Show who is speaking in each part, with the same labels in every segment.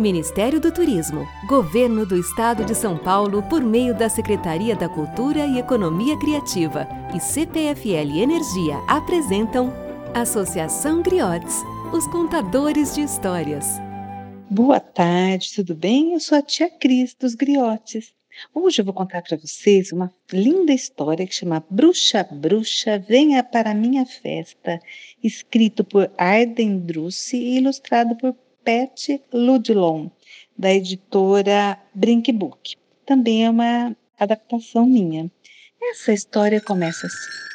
Speaker 1: Ministério do Turismo, Governo do Estado de São Paulo, por meio da Secretaria da Cultura e Economia Criativa e CPFL Energia apresentam Associação Griotes, os contadores de histórias.
Speaker 2: Boa tarde, tudo bem? Eu sou a tia Cris dos Griotes. Hoje eu vou contar para vocês uma linda história que chama Bruxa Bruxa Venha para Minha Festa, escrito por Arden Druce e ilustrado por Pet Ludlon, da editora Brinkbook. Também é uma adaptação minha. Essa história começa assim.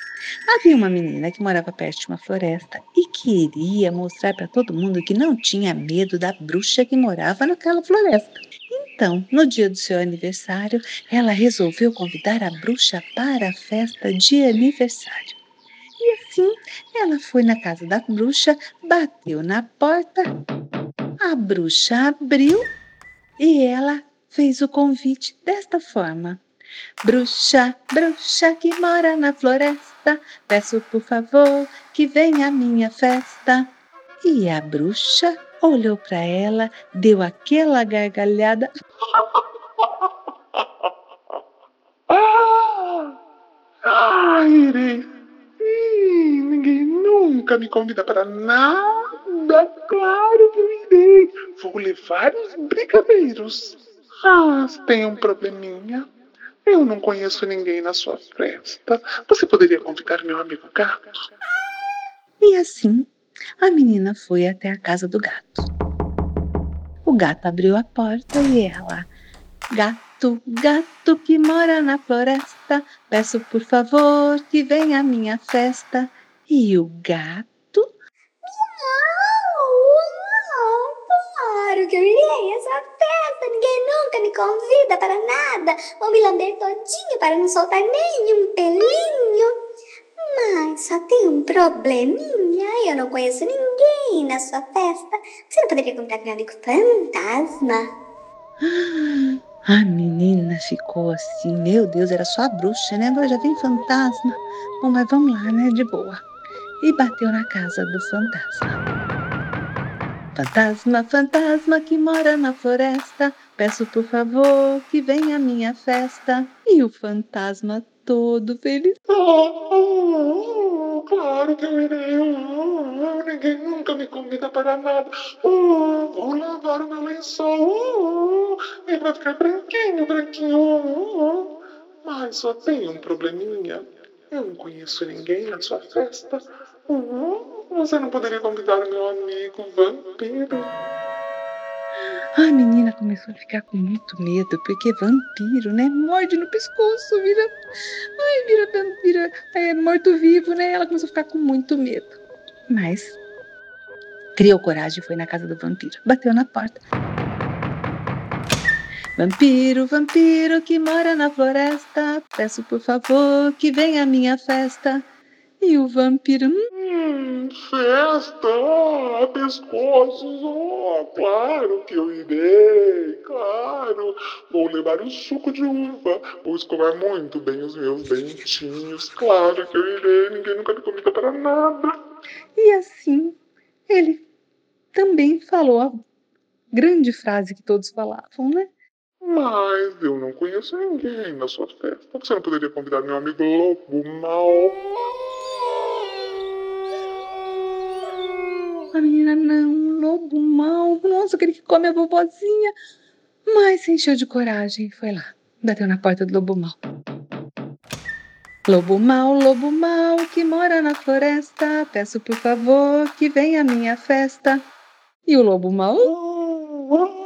Speaker 2: Havia uma menina que morava perto de uma floresta e queria mostrar para todo mundo que não tinha medo da bruxa que morava naquela floresta. Então, no dia do seu aniversário, ela resolveu convidar a bruxa para a festa de aniversário. E assim, ela foi na casa da bruxa, bateu na porta a bruxa abriu e ela fez o convite desta forma: Bruxa, bruxa que mora na floresta, peço por favor que venha à minha festa. E a bruxa olhou para ela, deu aquela gargalhada.
Speaker 3: Ah, irei. ninguém nunca me convida para nada. Claro que os brigadeiros. Ah, tem um probleminha. Eu não conheço ninguém na sua festa. Você poderia convidar meu amigo gato?
Speaker 2: E assim, a menina foi até a casa do gato. O gato abriu a porta e ela, gato, gato que mora na floresta, peço por favor que venha à minha festa. E o gato
Speaker 4: claro que eu irei a essa festa. Ninguém nunca me convida para nada. Vou me lamber todinho para não soltar nenhum pelinho. Mas só tem um probleminha. Eu não conheço ninguém na sua festa. Você não poderia comprar meu amigo fantasma?
Speaker 2: A menina ficou assim, meu Deus, era só a bruxa, né? Agora já vem fantasma. Bom, mas vamos lá, né? De boa. E bateu na casa do fantasma. Fantasma, fantasma que mora na floresta, peço por favor que venha à minha festa. E o fantasma todo feliz.
Speaker 3: Oh, claro que eu irei. Oh, ninguém nunca me convida para nada. Oh, vou lavar o meu lençol. Oh, ele vai ficar branquinho, branquinho. Mas só tem um probleminha. Eu não conheço ninguém na sua festa. Você não poderia convidar o meu amigo vampiro?
Speaker 2: A menina começou a ficar com muito medo, porque vampiro, né? Morde no pescoço, vira. Ai, vira, vira é, morto-vivo, né? Ela começou a ficar com muito medo. Mas criou coragem e foi na casa do vampiro. Bateu na porta. Vampiro, vampiro que mora na floresta, peço por favor que venha à minha festa. E o vampiro.
Speaker 3: Festa, ah, pescoços, oh, claro que eu irei, claro. Vou levar o suco de uva, vou escovar muito bem os meus dentinhos, claro que eu irei, ninguém nunca me convida para nada.
Speaker 2: E assim, ele também falou a grande frase que todos falavam, né?
Speaker 3: Mas eu não conheço ninguém na sua festa. Você não poderia convidar meu amigo lobo mal?
Speaker 2: A menina, não, lobo mal. Nossa, aquele que come a vovozinha. Mas se encheu de coragem e foi lá. Bateu na porta do lobo mal. Lobo mal, lobo mal, que mora na floresta, peço por favor que venha à minha festa. E o lobo mal?
Speaker 3: Oh, oh.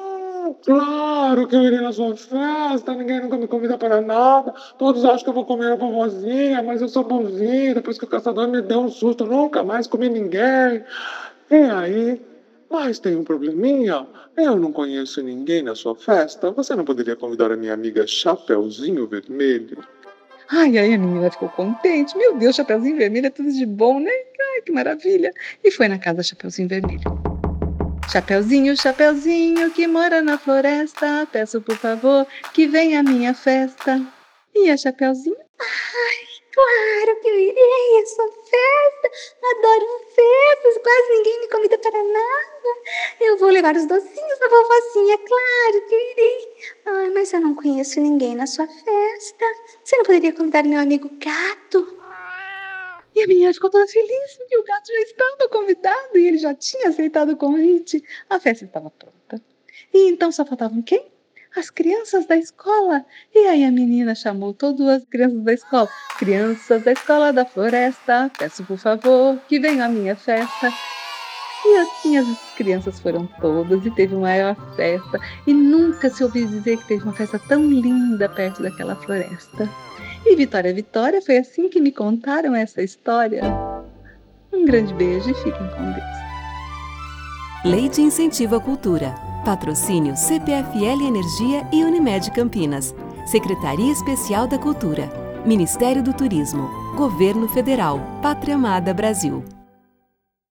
Speaker 3: Claro que eu irei na sua festa, ninguém nunca me convida para nada. Todos acham que eu vou comer a vovozinha, mas eu sou bonzinho. Depois que o caçador me deu um susto, nunca mais comi ninguém. E aí? Mas tem um probleminha. Eu não conheço ninguém na sua festa. Você não poderia convidar a minha amiga Chapeuzinho Vermelho?
Speaker 2: Ai, aí a menina ficou contente. Meu Deus, Chapeuzinho Vermelho é tudo de bom, né? Ai, que maravilha. E foi na casa Chapeuzinho Vermelho. Chapeuzinho, Chapeuzinho que mora na floresta, peço por favor que venha à minha festa. E a Chapeuzinho?
Speaker 4: Claro que eu irei, é sua festa. Adoro festas, quase ninguém me convida para nada. Eu vou levar os docinhos da vovocinha, claro que eu irei. Ai, mas eu não conheço ninguém na sua festa. Você não poderia convidar meu amigo gato?
Speaker 2: E a menina ficou toda feliz porque o gato já estava convidado e ele já tinha aceitado o convite. A festa estava pronta. E então só faltavam quem? As crianças da escola. E aí a menina chamou todas as crianças da escola. Crianças da escola da floresta, peço por favor que venham à minha festa. E assim as crianças foram todas e teve uma maior festa. E nunca se ouviu dizer que teve uma festa tão linda perto daquela floresta. E Vitória, Vitória, foi assim que me contaram essa história. Um grande beijo e fiquem com Deus.
Speaker 1: Lei de à Cultura. Patrocínio CPFL Energia e Unimed Campinas. Secretaria Especial da Cultura. Ministério do Turismo. Governo Federal. Pátria Amada Brasil.